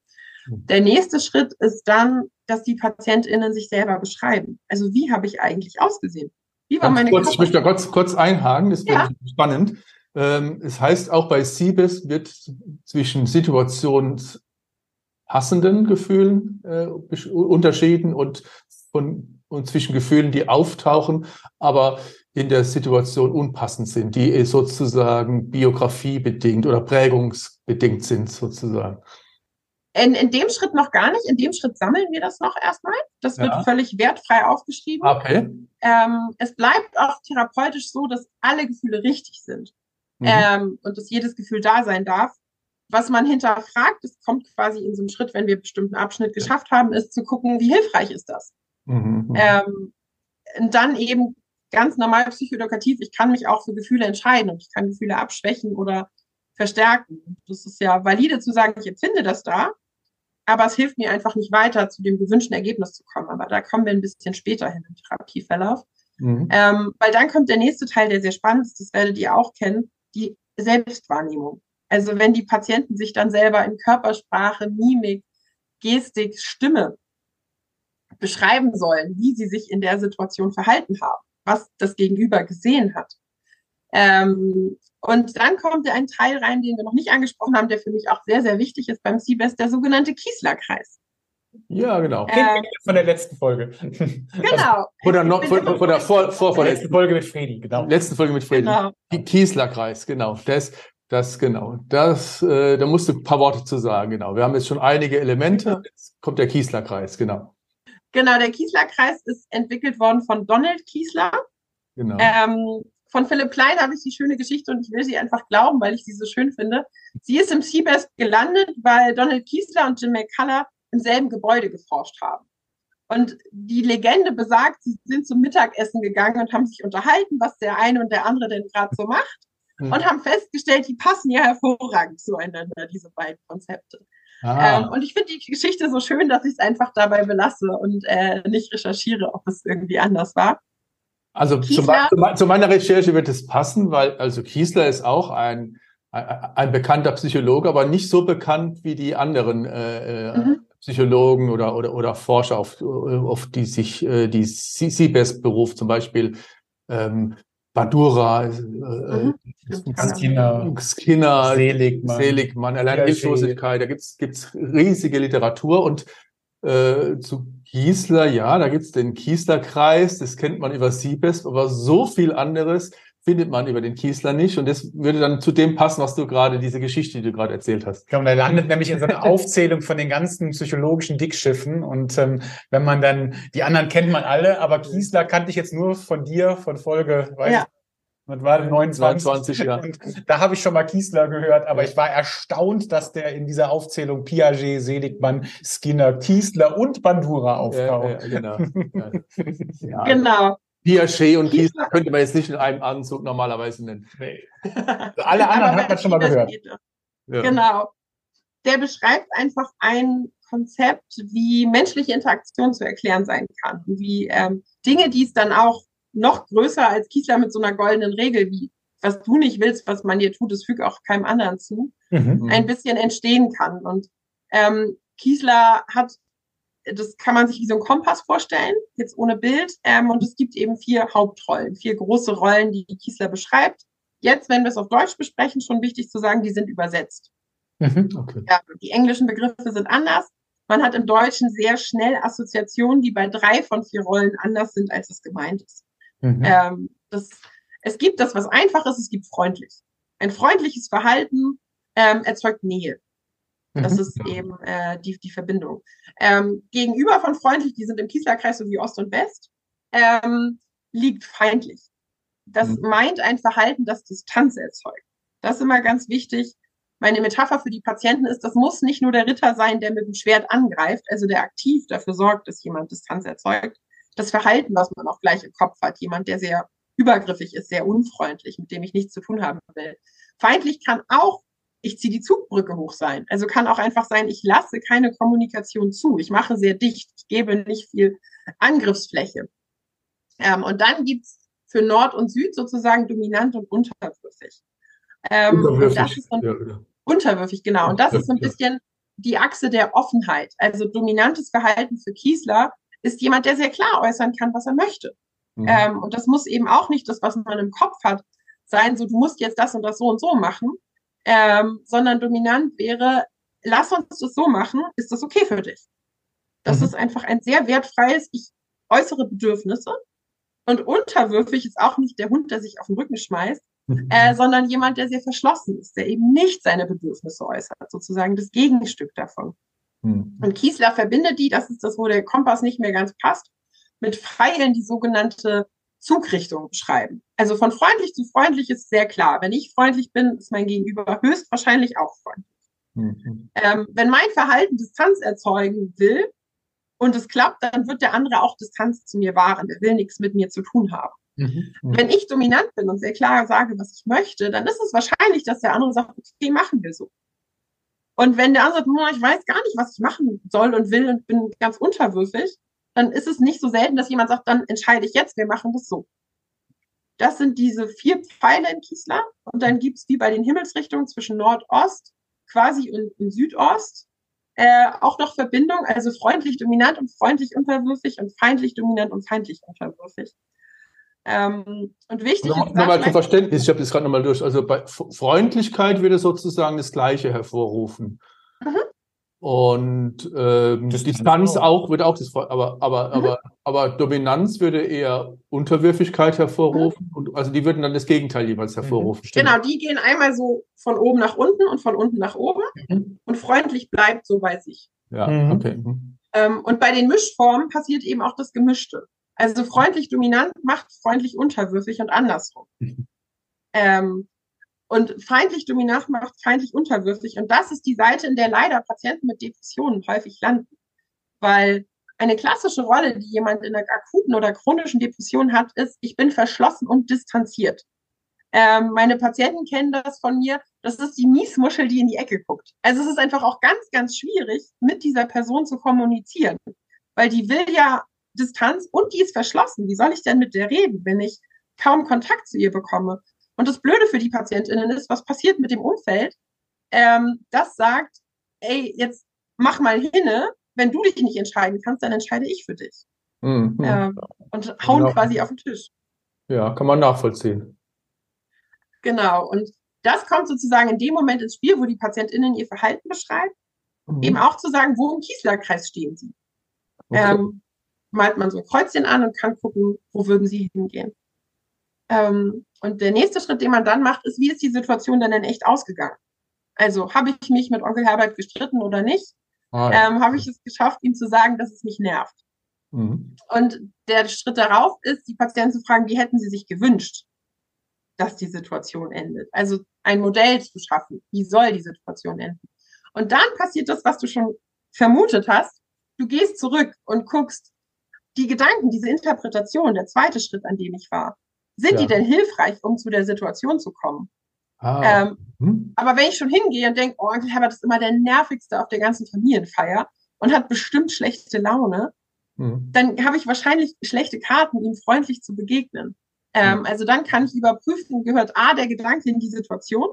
Mhm. Der nächste Schritt ist dann, dass die PatientInnen sich selber beschreiben. Also wie habe ich eigentlich ausgesehen? Wie war meine kurz, Ich möchte da kurz, kurz einhaken, das ja. spannend. Ähm, es heißt auch bei Siebes wird zwischen Situations passenden Gefühlen äh, unterschieden und von und zwischen Gefühlen, die auftauchen, aber in der Situation unpassend sind, die sozusagen biografiebedingt oder prägungsbedingt sind sozusagen. In, in dem Schritt noch gar nicht. In dem Schritt sammeln wir das noch erstmal. Das wird ja. völlig wertfrei aufgeschrieben. Okay. Ähm, es bleibt auch therapeutisch so, dass alle Gefühle richtig sind mhm. ähm, und dass jedes Gefühl da sein darf was man hinterfragt, das kommt quasi in so einem Schritt, wenn wir einen bestimmten Abschnitt geschafft haben, ist zu gucken, wie hilfreich ist das? Mhm. mhm. Ähm, und dann eben ganz normal psychoedukativ, ich kann mich auch für Gefühle entscheiden und ich kann Gefühle abschwächen oder verstärken. Das ist ja valide zu sagen, ich empfinde das da, aber es hilft mir einfach nicht weiter, zu dem gewünschten Ergebnis zu kommen. Aber da kommen wir ein bisschen später hin im Therapieverlauf. Mhm. Ähm, weil dann kommt der nächste Teil, der sehr spannend ist, das werdet ihr auch kennen, die Selbstwahrnehmung. Also wenn die Patienten sich dann selber in Körpersprache, Mimik, Gestik, Stimme beschreiben sollen, wie sie sich in der Situation verhalten haben, was das Gegenüber gesehen hat. Ähm, und dann kommt ein Teil rein, den wir noch nicht angesprochen haben, der für mich auch sehr, sehr wichtig ist beim CBES, der sogenannte Kiesler-Kreis. Ja, genau. Ähm, von der letzten Folge. [laughs] Genau. Oder noch, von, von, der vor, vor, vor letzten Folge mit Fredi, genau. Letzte Folge mit Fredi. Genau. Kiesler-Kreis, genau. Das, das genau. Das, äh, da musst du ein paar Worte zu sagen, genau. Wir haben jetzt schon einige Elemente. Jetzt kommt der Kiesler-Kreis, genau. Genau, der Kiesler-Kreis ist entwickelt worden von Donald Kiesler. Genau. Ähm, von Philipp Klein habe ich die schöne Geschichte und ich will sie einfach glauben, weil ich sie so schön finde. Sie ist im CBEST gelandet, weil Donald Kiesler und Jim McCullough im selben Gebäude geforscht haben. Und die Legende besagt, sie sind zum Mittagessen gegangen und haben sich unterhalten, was der eine und der andere denn gerade so macht mhm. und haben festgestellt, die passen ja hervorragend zueinander, diese beiden Konzepte. Ah. Ähm, und ich finde die Geschichte so schön, dass ich es einfach dabei belasse und äh, nicht recherchiere, ob es irgendwie anders war. Also zu, zu, meiner Recherche wird es passen, weil also Kiesler ist auch ein, ein, ein bekannter Psychologe, aber nicht so bekannt wie die anderen äh, äh mhm. Psychologen oder, oder, oder Forscher, auf, auf die sich äh, die CBES beruft, zum Beispiel ähm, Badura, äh, mhm. Skinner, Skinner, Seligmann, Seligmann allein Hilflosigkeit, da gibt's gibt's riesige Literatur und äh, zu Kiesler, ja, da gibt's den Kiesler-Kreis, das kennt man über Siebest, aber so viel anderes findet man über den Kiesler nicht. Und das würde dann zu dem passen, was du gerade, diese Geschichte, die du gerade erzählt hast. Genau, der landet nämlich in so einer [laughs] Aufzählung von den ganzen psychologischen Dickschiffen. Und ähm, wenn man dann, die anderen kennt man alle, aber Kiesler kannte ich jetzt nur von dir, von Folge, weiß ja. Was war 29? 22, ja. [laughs] Da habe ich schon mal Kiesler gehört, aber ich war erstaunt, dass der in dieser Aufzählung Piaget, Seligmann, Skinner, Kiesler und Bandura auftaucht. Ja, ja, genau. [laughs] Ja. genau. Piaget und Kiesler könnte man jetzt nicht in einem Anzug normalerweise nennen. Nee. [laughs] Alle anderen hat man schon mal gehört. Ja. Genau. Der beschreibt einfach ein Konzept, wie menschliche Interaktion zu erklären sein kann. Wie ähm, Dinge, die es dann auch noch größer als Kiesler mit so einer goldenen Regel, wie was du nicht willst, was man dir tut, das fügt auch keinem anderen zu, mhm. ein bisschen entstehen kann. Und ähm, Kiesler hat, das kann man sich wie so ein Kompass vorstellen, jetzt ohne Bild. Ähm, und es gibt eben vier Hauptrollen, vier große Rollen, die Kiesler beschreibt. Jetzt, wenn wir es auf Deutsch besprechen, schon wichtig zu sagen, die sind übersetzt. Mhm, okay. ja, die englischen Begriffe sind anders. Man hat im Deutschen sehr schnell Assoziationen, die bei drei von vier Rollen anders sind, als es gemeint ist. Mhm. Ähm, das, es gibt das, was einfach ist, es gibt freundlich. Ein freundliches Verhalten ähm, erzeugt Nähe. Das mhm. ist eben äh, die, die Verbindung. Ähm, gegenüber von freundlich, die sind im Kieslerkreis so wie Ost und West, ähm, liegt feindlich. Das mhm. meint ein Verhalten, das Distanz erzeugt. Das ist immer ganz wichtig. Meine Metapher für die Patienten ist, das muss nicht nur der Ritter sein, der mit dem Schwert angreift, also der aktiv dafür sorgt, dass jemand Distanz erzeugt, das Verhalten, was man auch gleich im Kopf hat. Jemand, der sehr übergriffig ist, sehr unfreundlich, mit dem ich nichts zu tun haben will. Feindlich kann auch, ich ziehe die Zugbrücke hoch sein. Also kann auch einfach sein, ich lasse keine Kommunikation zu. Ich mache sehr dicht. Ich gebe nicht viel Angriffsfläche. Ähm, und dann gibt's für Nord und Süd sozusagen dominant und unterwürfig. Ähm, unterwürfig. Und das ist ein, ja, ja. Unterwürfig, genau. Und das ist so ein bisschen die Achse der Offenheit. Also dominantes Verhalten für Kiesler ist jemand, der sehr klar äußern kann, was er möchte. Mhm. Ähm, und das muss eben auch nicht das, was man im Kopf hat, sein, so du musst jetzt das und das so und so machen, ähm, sondern dominant wäre, lass uns das so machen, ist das okay für dich? Das mhm. ist einfach ein sehr wertfreies, ich äußere Bedürfnisse. Und unterwürfig ist auch nicht der Hund, der sich auf den Rücken schmeißt, mhm. äh, sondern jemand, der sehr verschlossen ist, der eben nicht seine Bedürfnisse äußert, sozusagen das Gegenstück davon. Mhm. Und Kiesler verbindet die, das ist das, wo der Kompass nicht mehr ganz passt, mit Pfeilen die sogenannte Zugrichtung beschreiben. Also von freundlich zu freundlich ist sehr klar. Wenn ich freundlich bin, ist mein Gegenüber höchstwahrscheinlich auch freundlich. Mhm. Ähm, wenn mein Verhalten Distanz erzeugen will und es klappt, dann wird der andere auch Distanz zu mir wahren. Der will nichts mit mir zu tun haben. Mhm. Wenn ich dominant bin und sehr klar sage, was ich möchte, dann ist es wahrscheinlich, dass der andere sagt, okay, machen wir so. Und wenn der andere sagt, ich weiß gar nicht, was ich machen soll und will und bin ganz unterwürfig, dann ist es nicht so selten, dass jemand sagt, dann entscheide ich jetzt, wir machen das so. Das sind diese vier Pfeile in Kiesler. Und dann gibt's wie bei den Himmelsrichtungen zwischen Nordost quasi und, und Südost äh, auch noch Verbindung, also freundlich dominant und freundlich unterwürfig und feindlich dominant und feindlich unterwürfig. Ähm, und wichtig noch, ist. Nochmal zum Verständnis, ich habe das gerade nochmal durch. Also bei Freundlichkeit würde sozusagen das Gleiche hervorrufen. Mhm. Und ähm, Distanz auch würde auch das, aber aber mhm. aber aber Dominanz würde eher Unterwürfigkeit hervorrufen mhm. und also die würden dann das Gegenteil jeweils mhm. hervorrufen. Mhm. Genau, die gehen einmal so von oben nach unten und von unten nach oben mhm. und freundlich bleibt so bei sich. Ja, mhm. okay. Ähm, und bei den Mischformen passiert eben auch das Gemischte. Also freundlich dominant macht freundlich unterwürfig und andersrum. Ähm, und feindlich dominant macht feindlich unterwürfig. Und das ist die Seite, in der leider Patienten mit Depressionen häufig landen. Weil eine klassische Rolle, die jemand in einer akuten oder chronischen Depression hat, ist, ich bin verschlossen und distanziert. Ähm, meine Patienten kennen das von mir. Das ist die Miesmuschel, die in die Ecke guckt. Also es ist einfach auch ganz, ganz schwierig, mit dieser Person zu kommunizieren. Weil die will ja Distanz und die ist verschlossen. Wie soll ich denn mit der reden, wenn ich kaum Kontakt zu ihr bekomme? Und das Blöde für die PatientInnen ist, was passiert mit dem Umfeld? Ähm, das sagt, ey, jetzt mach mal hinne, wenn du dich nicht entscheiden kannst, dann entscheide ich für dich. Mhm. Ähm, und hauen ja. quasi auf den Tisch. Ja, kann man nachvollziehen. Genau. Und das kommt sozusagen in dem Moment ins Spiel, wo die PatientInnen ihr Verhalten beschreiben. Mhm. Eben auch zu sagen, wo im Kieslerkreis stehen sie. Okay. Ähm, malt man so ein Kreuzchen an und kann gucken, wo würden sie hingehen. Ähm, und der nächste Schritt, den man dann macht, ist, wie ist die Situation denn in echt ausgegangen? Also habe ich mich mit Onkel Herbert gestritten oder nicht? Ah, ja. ähm, habe ich es geschafft, ihm zu sagen, dass es mich nervt. Mhm. Und der Schritt darauf ist, die Patienten zu fragen, wie hätten sie sich gewünscht, dass die Situation endet. Also ein Modell zu schaffen. Wie soll die Situation enden? Und dann passiert das, was du schon vermutet hast. Du gehst zurück und guckst, die Gedanken, diese Interpretation, der zweite Schritt, an dem ich war, sind ja. die denn hilfreich, um zu der Situation zu kommen? Ah. Ähm, hm. Aber wenn ich schon hingehe und denke, oh, Onkel Herbert ist immer der nervigste auf der ganzen Familienfeier und hat bestimmt schlechte Laune, hm. dann habe ich wahrscheinlich schlechte Karten, ihm freundlich zu begegnen. Ähm, hm. Also dann kann ich überprüfen, gehört A, der Gedanke in die Situation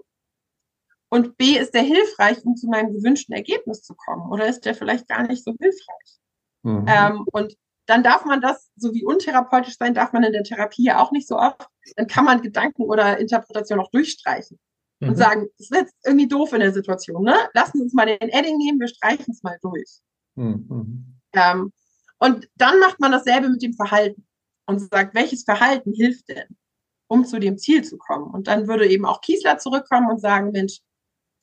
und B, ist der hilfreich, um zu meinem gewünschten Ergebnis zu kommen oder ist der vielleicht gar nicht so hilfreich? Mhm. Ähm, und dann darf man das, so wie untherapeutisch sein, darf man in der Therapie ja auch nicht so oft. Dann kann man Gedanken oder Interpretation auch durchstreichen mhm. und sagen, das ist jetzt irgendwie doof in der Situation, ne? Lassen Sie uns mal den Edding nehmen, wir streichen es mal durch. Mhm. Ähm, und dann macht man dasselbe mit dem Verhalten und sagt, welches Verhalten hilft denn, um zu dem Ziel zu kommen? Und dann würde eben auch Kiesler zurückkommen und sagen, Mensch,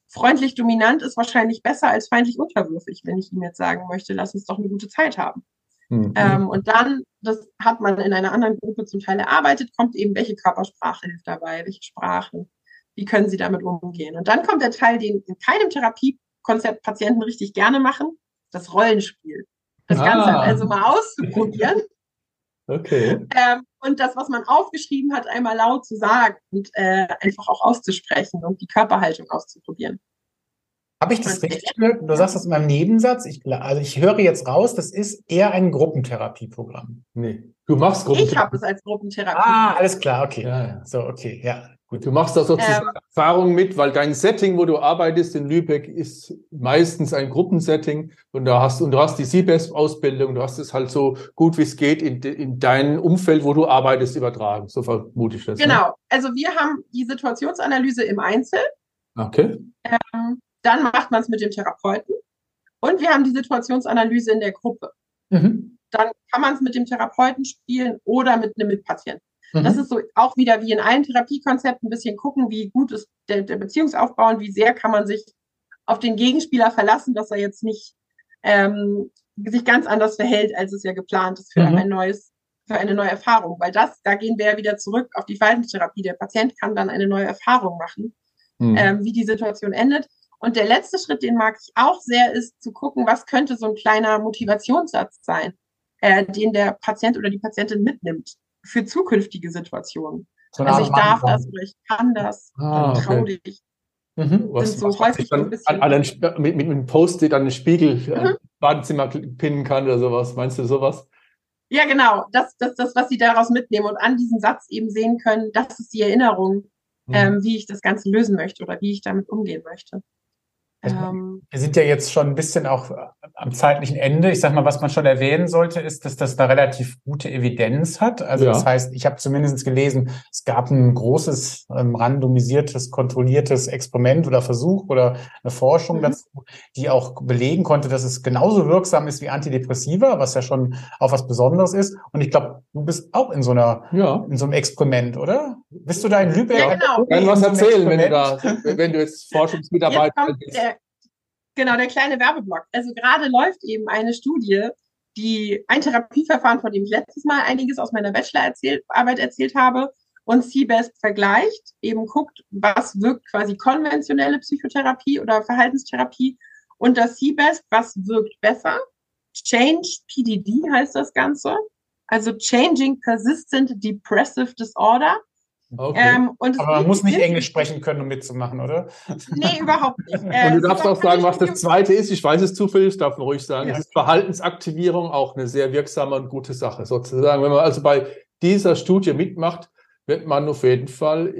freundlich dominant ist wahrscheinlich besser als feindlich unterwürfig, wenn ich ihm jetzt sagen möchte, lass uns doch eine gute Zeit haben. Mhm. Ähm, und dann, das hat man in einer anderen Gruppe zum Teil erarbeitet, kommt eben, welche Körpersprache hilft dabei, welche Sprachen, wie können sie damit umgehen. Und dann kommt der Teil, den in keinem Therapiekonzept Patienten richtig gerne machen, das Rollenspiel. Das ah. Ganze also mal auszuprobieren. [laughs] [laughs] Okay. Ähm, und das, was man aufgeschrieben hat, einmal laut zu sagen und äh, einfach auch auszusprechen und die Körperhaltung auszuprobieren. Habe ich das richtig gehört? Du sagst das in meinem Nebensatz. Ich, also ich höre jetzt raus, das ist eher ein Gruppentherapieprogramm. Nee, du machst Gruppentherapie. Ich habe es als Gruppentherapie. Ah, alles klar, okay. Ja, ja. So, okay, ja. Gut. Du machst da sozusagen ähm, Erfahrung mit, weil dein Setting, wo du arbeitest in Lübeck, ist meistens ein Gruppensetting und da hast und du hast die CBESP-Ausbildung, du hast es halt so gut wie es geht in, in dein Umfeld, wo du arbeitest, übertragen. So vermute ich das. Ne? Genau. Ne? Also wir haben die Situationsanalyse im Einzel. Okay. Ähm, dann macht man es mit dem Therapeuten. Und wir haben die Situationsanalyse in der Gruppe. Mhm. Dann kann man es mit dem Therapeuten spielen oder mit einem Mitpatienten. Mhm. Das ist so auch wieder wie in allen Therapiekonzepten ein bisschen gucken, wie gut ist der, der Beziehungsaufbau und wie sehr kann man sich auf den Gegenspieler verlassen, dass er jetzt nicht ähm, sich ganz anders verhält, als es ja geplant ist für mhm. ein neues, für eine neue Erfahrung. Weil das, da gehen wir ja wieder zurück auf die Verhaltenstherapie. Der Patient kann dann eine neue Erfahrung machen, mhm. ähm, wie die Situation endet. Und der letzte Schritt, den mag ich auch sehr, ist zu gucken, was könnte so ein kleiner Motivationssatz sein, äh, den der Patient oder die Patientin mitnimmt für zukünftige Situationen. So also ich darf das oder ich kann das, ah, trau okay. dich. Mhm. Was, so was häufig dann ein an, an mit, mit einem Post-it an den Spiegel äh, mhm. Badezimmer pinnen kann oder sowas. Meinst du sowas? Ja, genau. Das, das, das, was sie daraus mitnehmen und an diesem Satz eben sehen können, das ist die Erinnerung, mhm. ähm, wie ich das Ganze lösen möchte oder wie ich damit umgehen möchte. Ähm, wir sind ja jetzt schon ein bisschen auch am zeitlichen Ende. Ich sag mal, was man schon erwähnen sollte, ist, dass das da relativ gute Evidenz hat. Also ja. das heißt, ich habe zumindest gelesen, es gab ein großes ähm, randomisiertes, kontrolliertes Experiment oder Versuch oder eine Forschung mhm. dazu, die auch belegen konnte, dass es genauso wirksam ist wie Antidepressiva, was ja schon auch was Besonderes ist. Und ich glaube, du bist auch in so einer, ja. in so einem Experiment, oder? Bist du da in Lübeck? Ja, genau. Kann was erzählen, wenn du da, wenn du jetzt Forschungsmitarbeiter bist. Genau, der kleine Werbeblock. Also gerade läuft eben eine Studie, die ein Therapieverfahren, von dem ich letztes Mal einiges aus meiner Bachelorarbeit erzählt habe, und CBEST vergleicht, eben guckt, was wirkt quasi konventionelle Psychotherapie oder Verhaltenstherapie und das CBEST, was wirkt besser. Change PDD heißt das Ganze. Also Changing Persistent Depressive Disorder. Okay. Ähm, Aber man muss nicht Englisch sprechen können, um mitzumachen, oder? [laughs] Nee, überhaupt nicht. Äh, und du darfst auch sagen, was das zweite ist. Ich weiß es zufällig, darf man ruhig sagen. Ja. Es ist Verhaltensaktivierung auch eine sehr wirksame und gute Sache, sozusagen. Wenn man also bei dieser Studie mitmacht, wird man auf jeden Fall,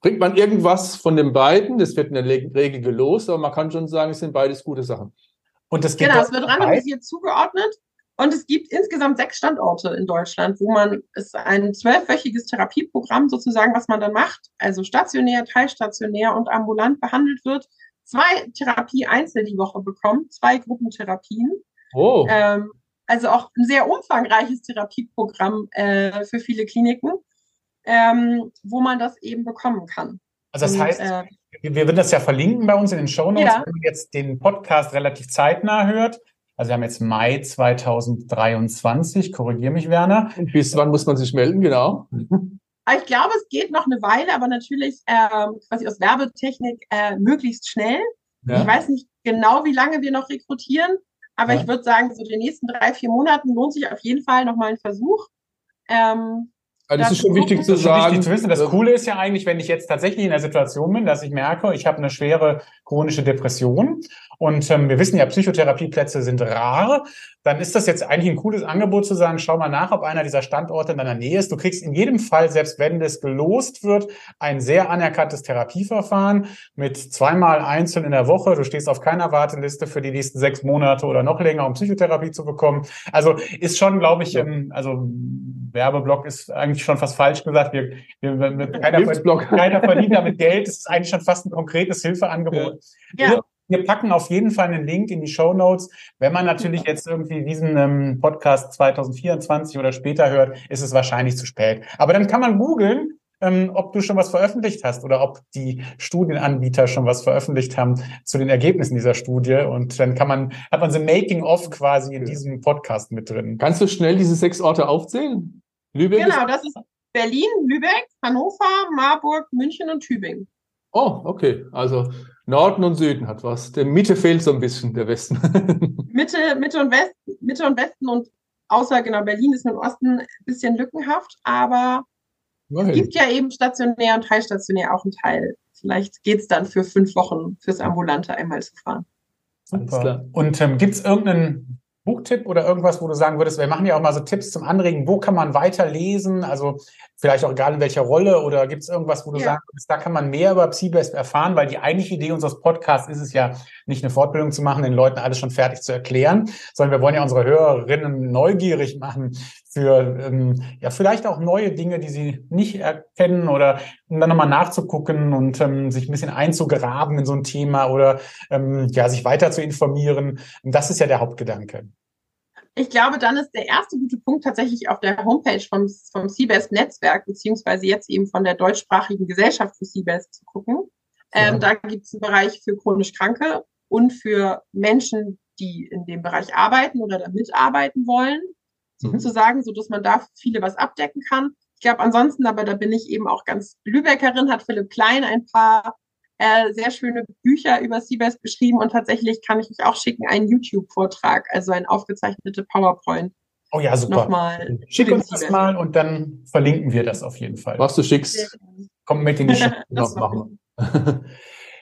bringt man irgendwas von den beiden. Das wird in der Regel gelost, aber man kann schon sagen, es sind beides gute Sachen. Und das geht genau, es wird randomisiert zugeordnet und es gibt insgesamt sechs Standorte in Deutschland, wo man, es ist ein zwölfwöchiges Therapieprogramm sozusagen, was man dann macht, also stationär, teilstationär und ambulant behandelt wird. Zwei Therapie-Einzel die Woche bekommt, zwei Gruppentherapien. Oh. Ähm, also auch ein sehr umfangreiches Therapieprogramm äh, für viele Kliniken, ähm, wo man das eben bekommen kann. Also das und, heißt, äh, wir werden das ja verlinken bei uns in den Show Notes, ja. wenn man jetzt den Podcast relativ zeitnah hört also wir haben jetzt Mai 2023, korrigier mich, Werner. Und bis wann muss man sich melden, genau? Aber ich glaube, es geht noch eine Weile, aber natürlich ähm, quasi aus Werbetechnik äh, möglichst schnell. Ja. Ich weiß nicht genau, wie lange wir noch rekrutieren, aber ja. ich würde sagen, so den nächsten drei, vier Monaten lohnt sich auf jeden Fall nochmal ein Versuch. Ähm, also das ist schon wichtig zu sagen. Wichtig zu wissen. Das Coole ist ja eigentlich, wenn ich jetzt tatsächlich in der Situation bin, dass ich merke, ich habe eine schwere chronische Depression und ähm, wir wissen ja, Psychotherapieplätze sind rar, dann ist das jetzt eigentlich ein cooles Angebot zu sagen, schau mal nach, ob einer dieser Standorte in deiner Nähe ist. Du kriegst in jedem Fall, selbst wenn das gelost wird, ein sehr anerkanntes Therapieverfahren mit zweimal einzeln in der Woche. Du stehst auf keiner Warteliste für die nächsten sechs Monate oder noch länger, um Psychotherapie zu bekommen. Also ist schon, glaube ich, ähm, also Werbeblock ist eigentlich schon fast falsch gesagt. Wir, wir, wir keiner, verdient, keiner verdient damit Geld. Das ist eigentlich schon fast ein konkretes Hilfeangebot. Ja. ja. Wir packen auf jeden Fall einen Link in die Show Notes. Wenn man natürlich jetzt irgendwie diesen ähm, Podcast 2024 oder später hört, ist es wahrscheinlich zu spät. Aber dann kann man googeln, ähm, ob du schon was veröffentlicht hast oder ob die Studienanbieter schon was veröffentlicht haben zu den Ergebnissen dieser Studie. Und dann kann man, hat man so Making of quasi in diesem Podcast mit drin. Kannst du schnell diese sechs Orte aufzählen? Lübeck? Genau, das ist Berlin, Lübeck, Hannover, Marburg, München und Tübingen. Oh, okay. Also Norden und Süden hat was. Der Mitte fehlt so ein bisschen, der Westen. [laughs] Mitte, Mitte und Westen, Mitte und Westen und außer genau Berlin ist im Osten ein bisschen lückenhaft, aber Nein. es gibt ja eben stationär und teilstationär auch einen Teil. Vielleicht geht es dann für fünf Wochen fürs Ambulante einmal zu fahren. Super. Und ähm, gibt es irgendeinen Buchtipp oder irgendwas, wo du sagen würdest, wir machen ja auch mal so Tipps zum Anregen, wo kann man weiterlesen? Also vielleicht auch egal in welcher Rolle oder gibt es irgendwas, wo du ja. sagst, da kann man mehr über PsyBest erfahren, weil die eigentliche Idee unseres Podcasts ist es ja, nicht eine Fortbildung zu machen, den Leuten alles schon fertig zu erklären, sondern wir wollen ja unsere Hörerinnen neugierig machen für ähm, ja vielleicht auch neue Dinge, die sie nicht erkennen oder um dann nochmal nachzugucken und ähm, sich ein bisschen einzugraben in so ein Thema oder ähm, ja sich weiter zu informieren. Das ist ja der Hauptgedanke. Ich glaube, dann ist der erste gute Punkt tatsächlich auf der Homepage vom, vom CBS Netzwerk, beziehungsweise jetzt eben von der deutschsprachigen Gesellschaft für CBS zu gucken. Ja. Ähm, da gibt es einen Bereich für chronisch Kranke und für Menschen, die in dem Bereich arbeiten oder da mitarbeiten wollen, mhm. sozusagen, so dass man da viele was abdecken kann. Ich glaube, ansonsten, aber da bin ich eben auch ganz Lübeckerin, hat Philipp Klein ein paar äh, sehr schöne Bücher über Seabass geschrieben und tatsächlich kann ich mich auch schicken, einen YouTube-Vortrag, also ein aufgezeichnete PowerPoint. Oh ja, super. Nochmal Schick uns das mal und dann verlinken wir das auf jeden Fall. Was du schickst, kommt mit in die Show. [laughs] noch machen. [laughs]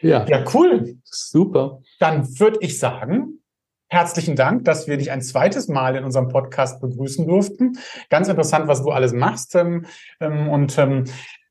ja. ja, cool. Super. Dann würde ich sagen, Herzlichen Dank, dass wir dich ein zweites Mal in unserem Podcast begrüßen durften. Ganz interessant, was du alles machst. Ähm, ähm, und ähm,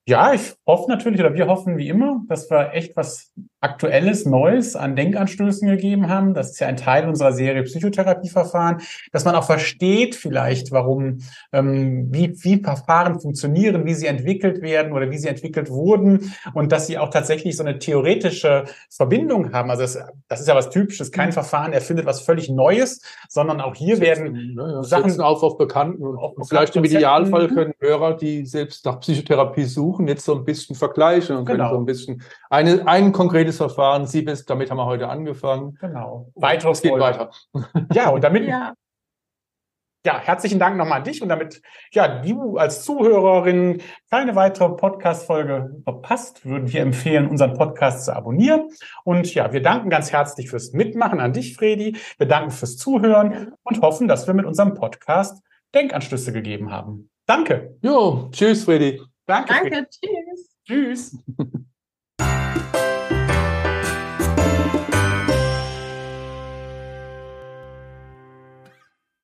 ja, ich hoffe natürlich, oder wir hoffen wie immer, dass wir echt was Aktuelles, Neues an Denkanstößen gegeben haben. Das ist ja ein Teil unserer Serie Psychotherapieverfahren, dass man auch versteht vielleicht, warum, ähm, wie, wie Verfahren funktionieren, wie sie entwickelt werden oder wie sie entwickelt wurden und dass sie auch tatsächlich so eine theoretische Verbindung haben. Also das, das ist ja was Typisches. Kein mhm. Verfahren erfindet was völlig Neues, sondern auch hier werden ja, Sachen auf auf Bekannten und auf vielleicht im Idealfall können Hörer, die selbst nach Psychotherapie suchen, jetzt so ein bisschen vergleichen und genau. können so ein bisschen eine, ein konkretes Verfahren, Siebes, damit haben wir heute angefangen. Genau. Weiteres geht weiter. Ja, und damit, ja. ja, herzlichen Dank nochmal an dich und damit, ja, du als Zuhörerin keine weitere Podcast-Folge verpasst, würden wir empfehlen, unseren Podcast zu abonnieren. Und ja, wir danken ganz herzlich fürs Mitmachen an dich, Fredi. Wir danken fürs Zuhören und hoffen, dass wir mit unserem Podcast Denkanstöße gegeben haben. Danke. Jo, tschüss, Fredi. Danke. Danke, Fredi. tschüss. Tschüss. [laughs]